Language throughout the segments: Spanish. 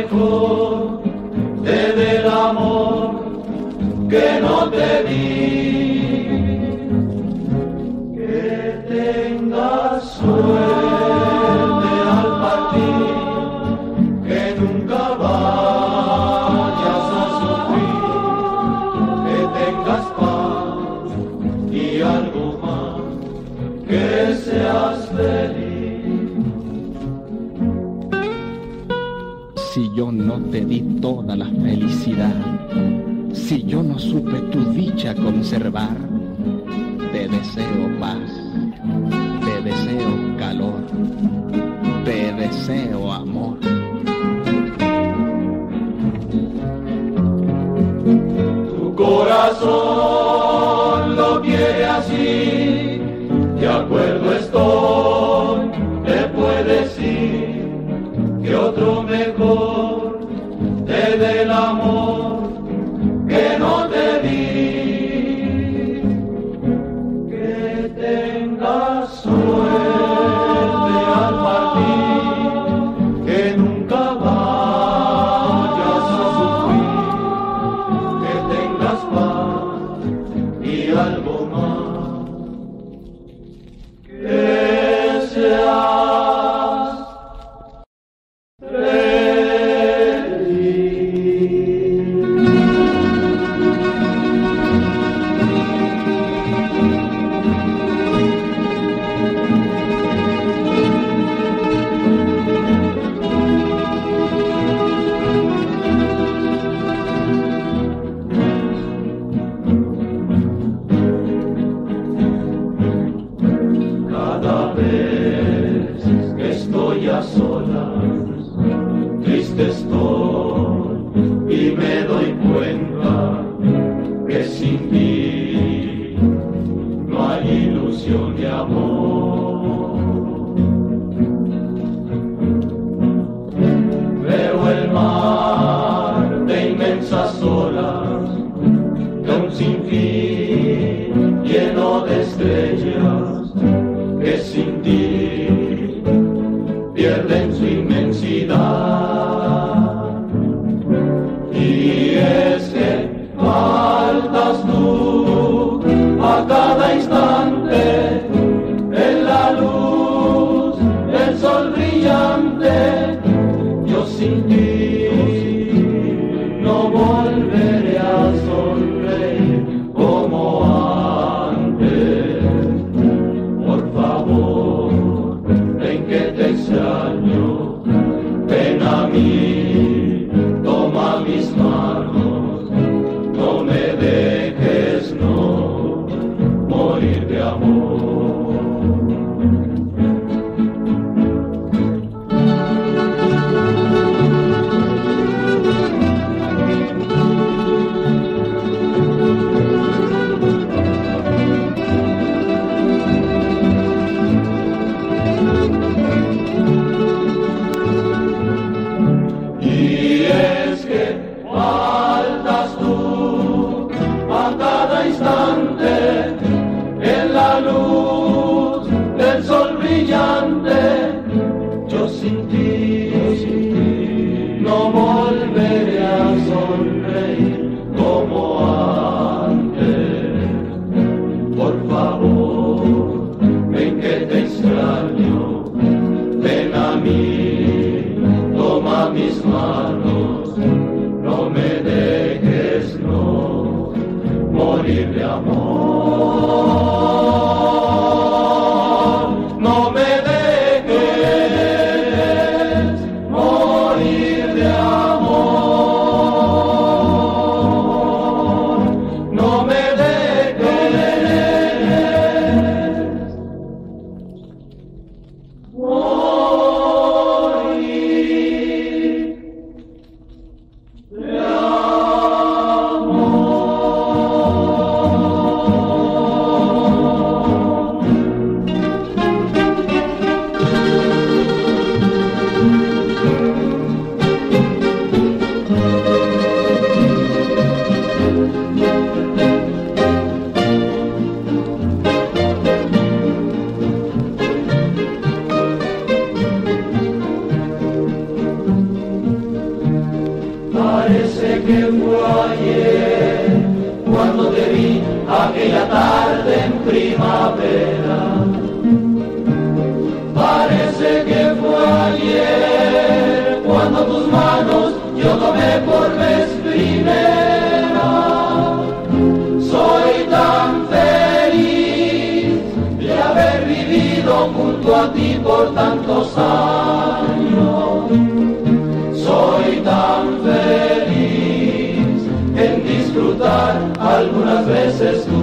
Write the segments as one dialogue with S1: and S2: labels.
S1: Michael. supe tu dicha conservar.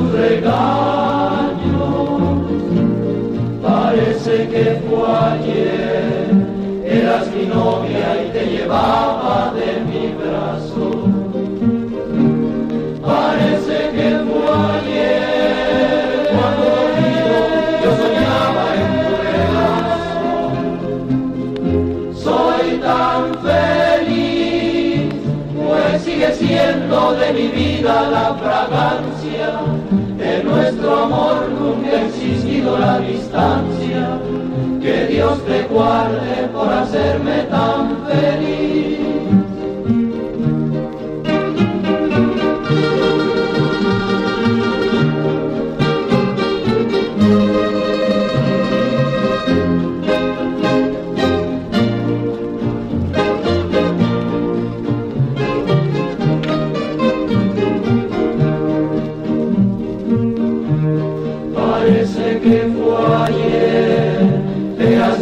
S1: Veces tu regaño. Parece que fue ayer, eras mi novia y te llevaba de mi brazo. Parece que fue ayer, cuando dormido yo soñaba en tu regazo. Soy tan feliz, pues sigue siendo de mi vida la fragancia. Nuestro amor nunca ha existido la distancia. Que Dios te guarde por hacerme tan feliz.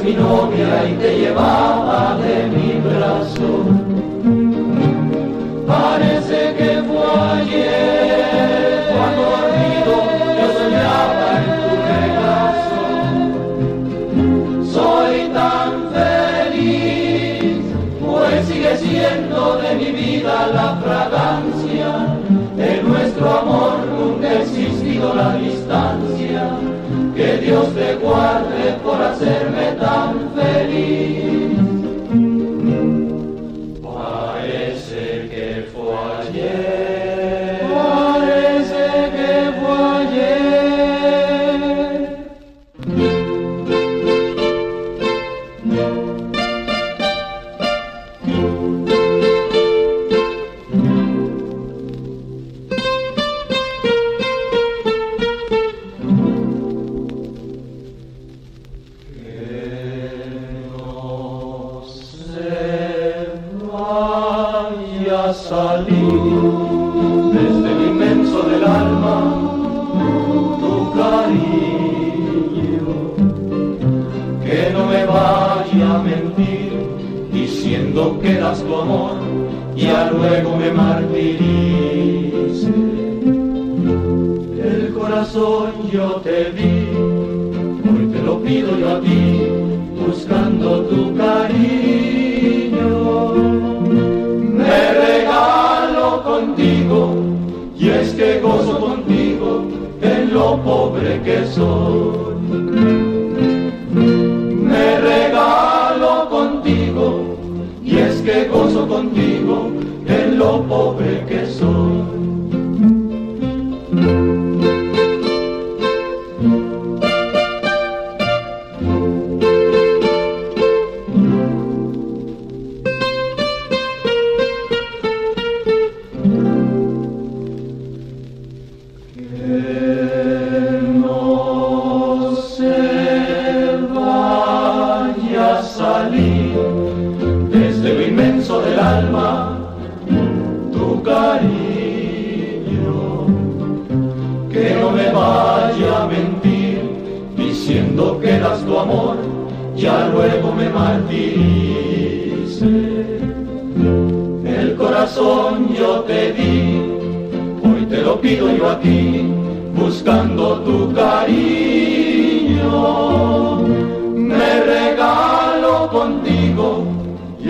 S1: Mi novia y te llevaba de mi brazo. Parece que fue ayer, cuando dormido yo soñaba en tu regazo. Soy tan feliz, pues sigue siendo de mi vida la fragancia de nuestro amor nunca ha existido la distancia. Que Dios te guarde por hacerme diciendo que das tu amor, ya luego me martirice. El corazón yo te di, hoy te lo pido yo a ti, buscando tu cariño. Me regalo contigo, y es que gozo contigo en lo pobre que soy. Contigo en lo pobre que soy. salir desde del alma tu cariño, que no me vaya a mentir diciendo que das tu amor, ya luego me martirice. El corazón yo te di, hoy te lo pido yo a ti, buscando tu cariño. Me regalo contigo,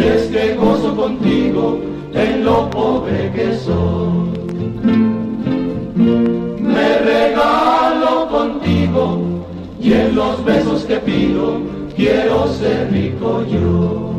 S1: y es que gozo contigo en lo pobre que soy. Me regalo contigo, y en los besos que pido, quiero ser rico. Yo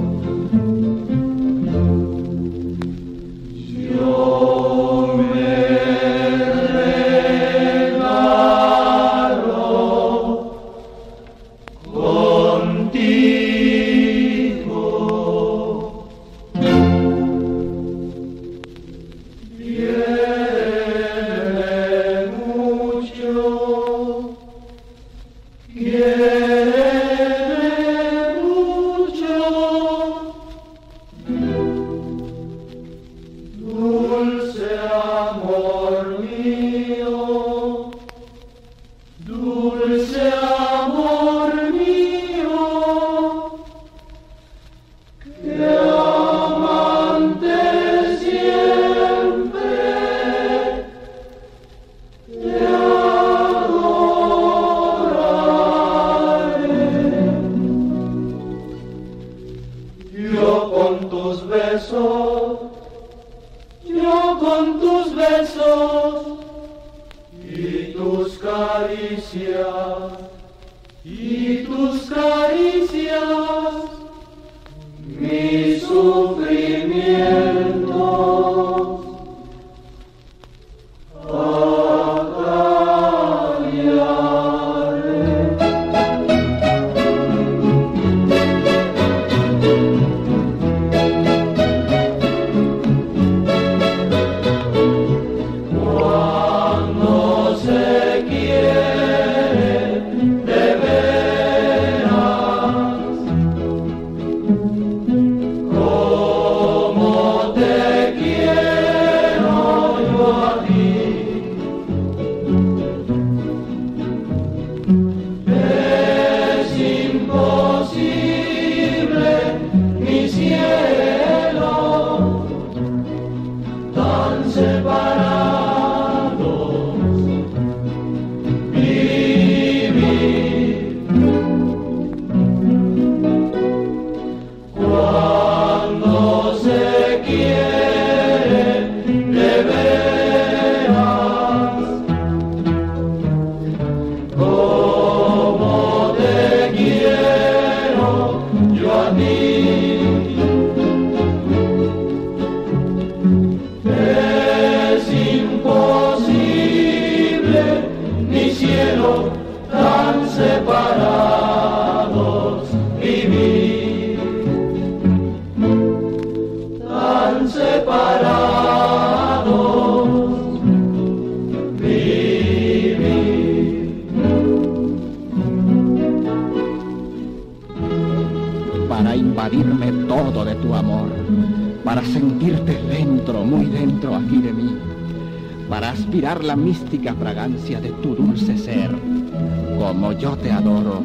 S1: sentirte dentro, muy dentro aquí de mí, para aspirar la mística fragancia de tu dulce ser. Como yo te adoro,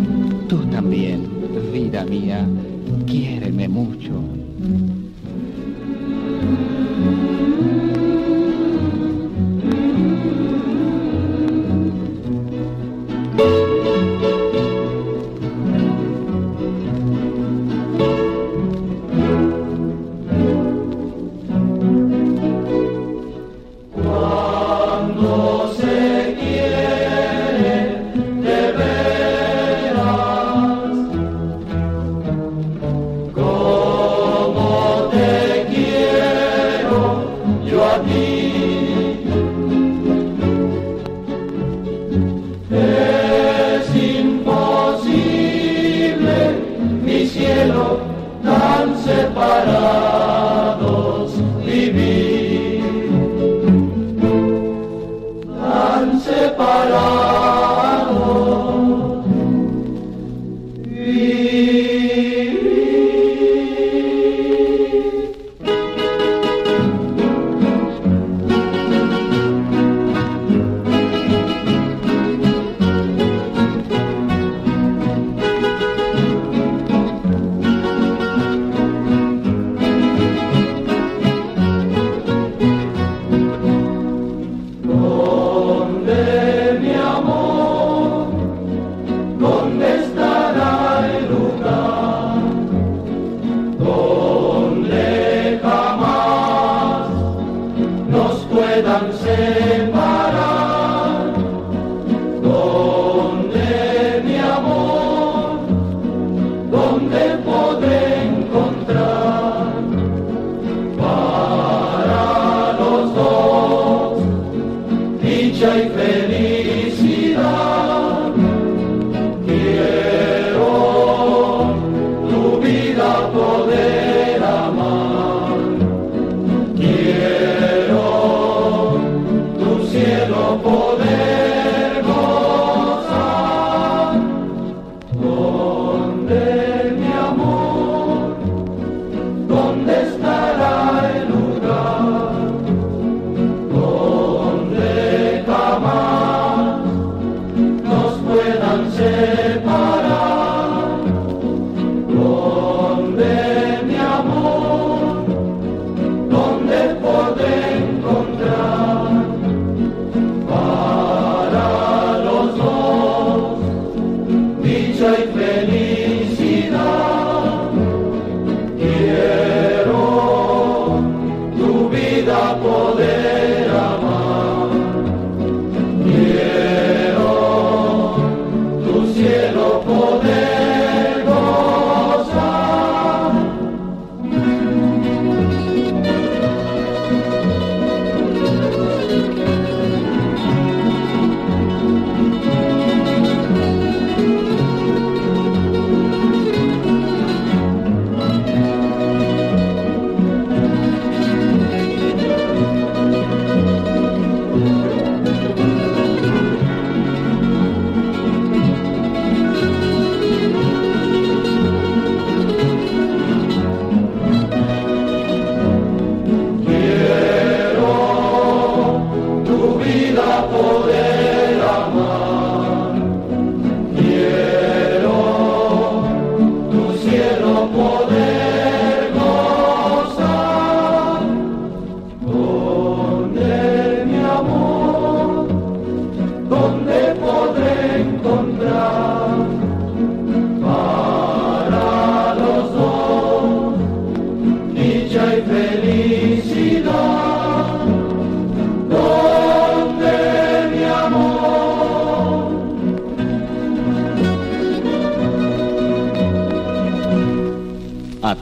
S1: tú también, vida mía, quiéreme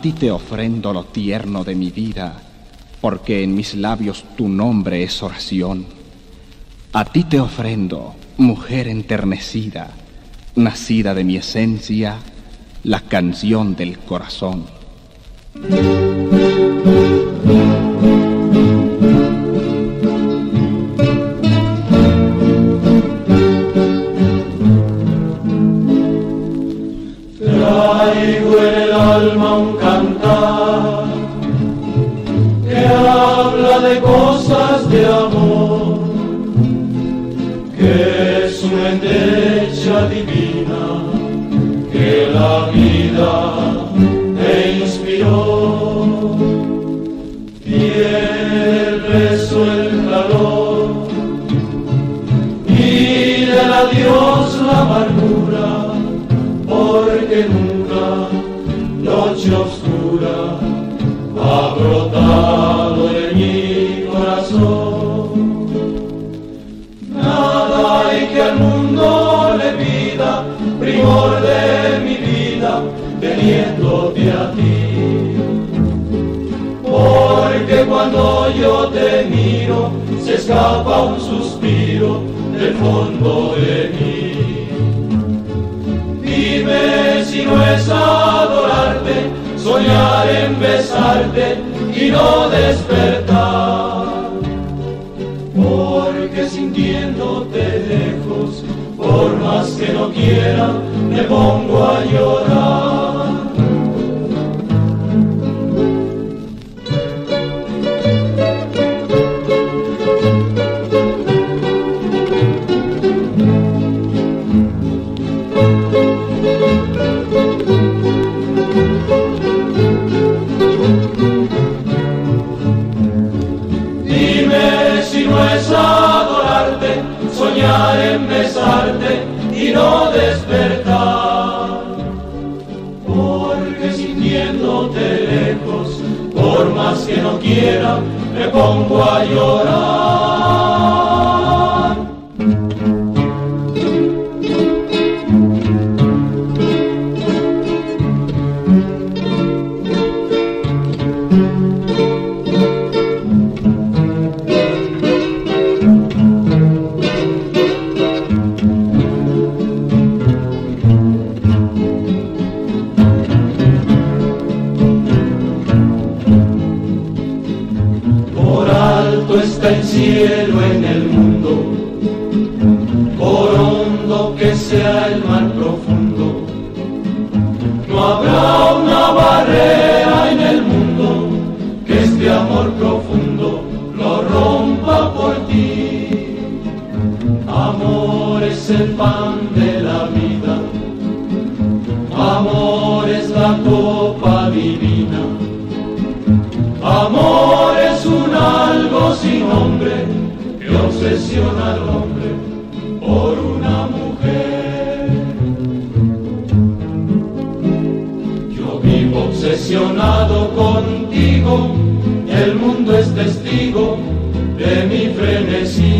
S1: mucho. te ofrendo lo tierno de mi vida, porque en mis labios tu nombre es oración. A ti te ofrendo, mujer enternecida, nacida de mi esencia, la canción del corazón.
S2: El
S1: beso, el calor, y del adiós la amargura, porque nunca noche oscura ha brotado en mi corazón. Nada hay que al mundo le pida, primor de mi vida, teniéndote a ti. Porque cuando yo escapa un suspiro del fondo de mí. Dime si no es adorarte, soñar en besarte y no despertar. Porque sintiéndote lejos, por más que no quiera, me pongo a llorar. Dime si no es adorarte, soñar en besarte y no despertar. Porque sintiéndote lejos, por más que no quiera, me pongo a llorar. El pan de la vida, amor es la copa divina. Amor es un algo sin nombre que obsesiona al hombre por una mujer. Yo vivo obsesionado contigo, el mundo es testigo de mi frenesí.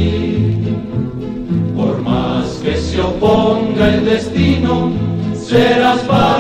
S1: Serás para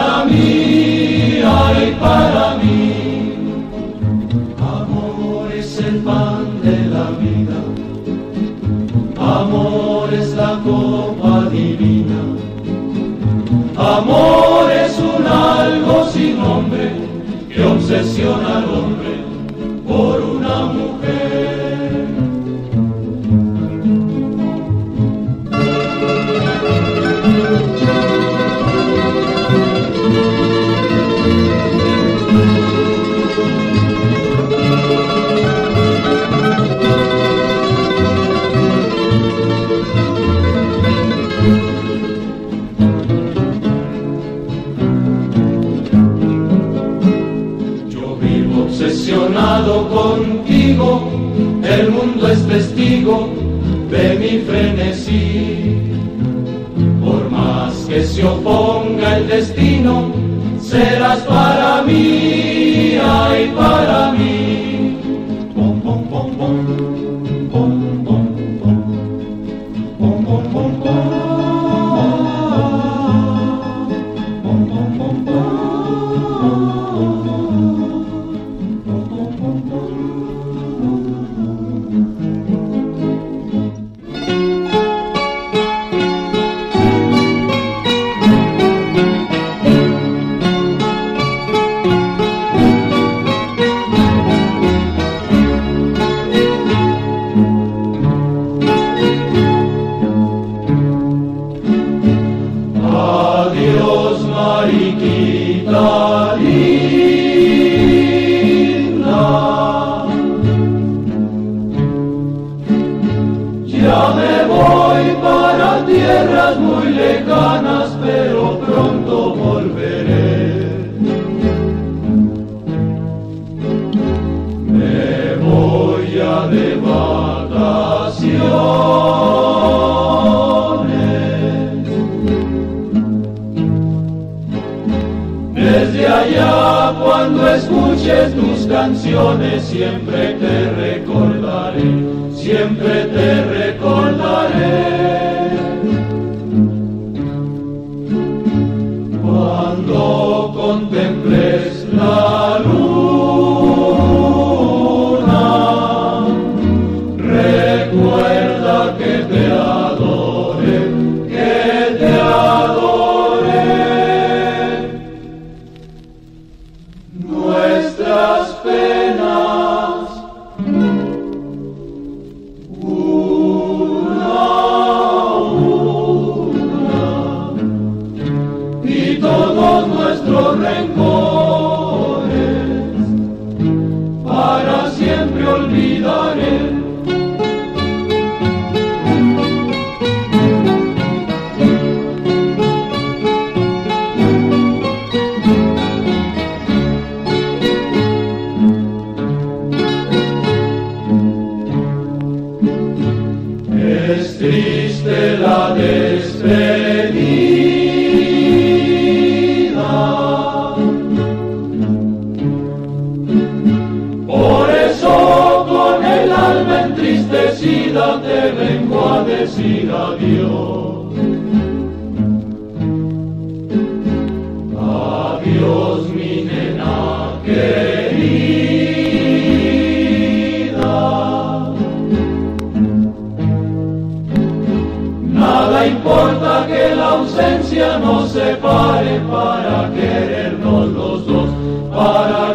S1: la ausencia nos separe para querernos los dos, para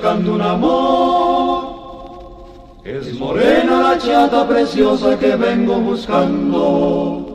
S1: buscando un amor. Es morena la chata preciosa que vengo buscando.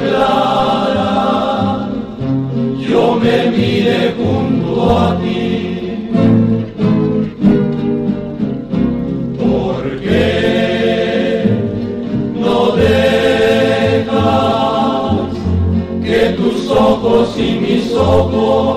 S1: clara, yo me miré junto a ti. Porque no dejas que tus ojos y mis ojos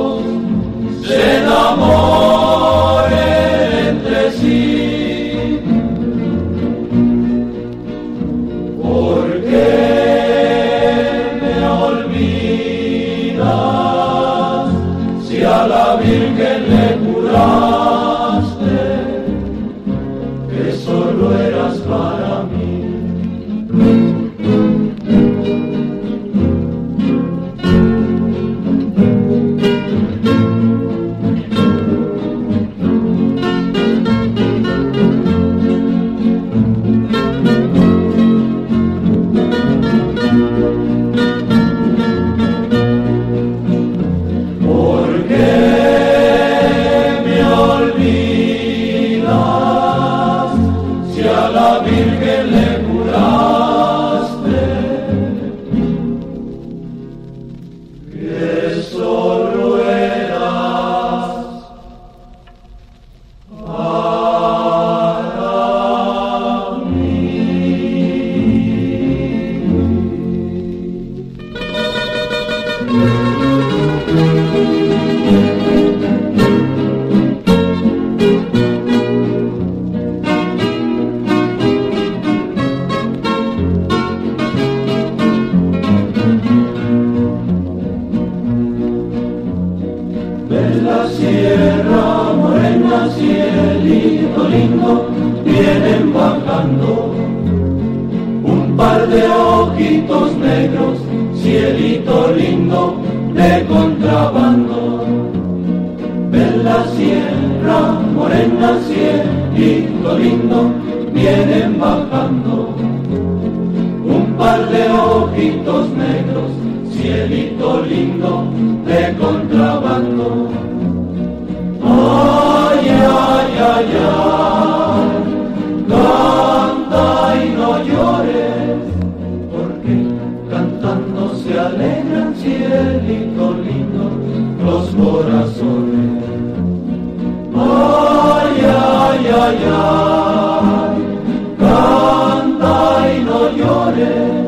S1: ay, canta y no llores.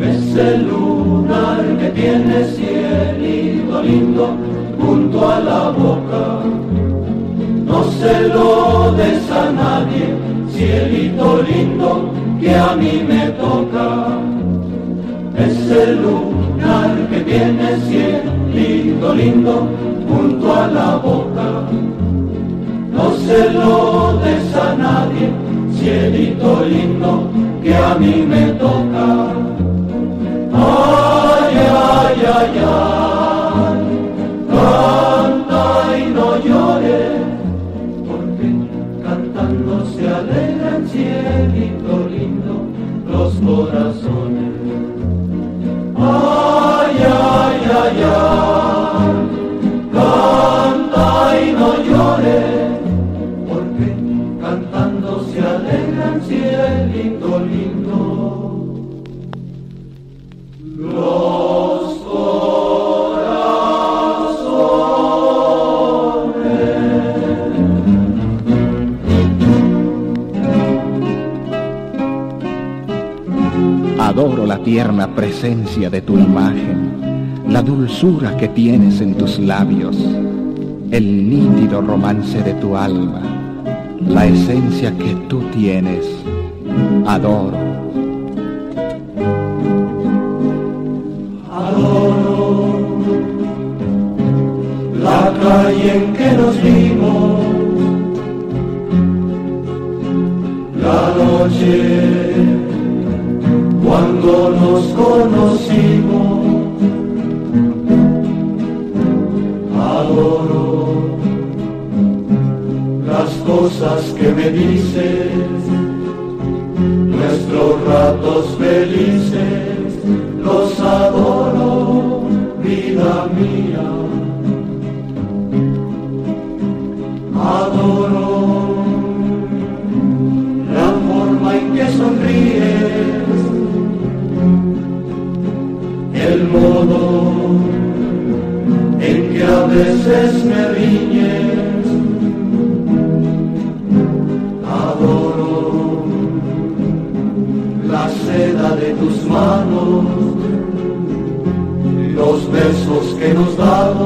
S1: Es el lunar que tiene cielito lindo junto a la boca. No se lo des a nadie, cielito lindo que a mí me toca. Que tiene cielito lindo junto a la boca. No se lo des a nadie, cielito lindo que a mí me toca. Ay, ay, ay, ay, canta y no llores, porque cantando se alegran cielito lindo los corazones.
S3: Tierna presencia de tu imagen, la dulzura que tienes en tus labios, el nítido romance de tu alma, la esencia que tú tienes. Adoro.
S1: la calle en que nos vimos, la noche cuando nos conocimos. Adoro las cosas que me dices, nuestros ratos felices, besos que nos damos,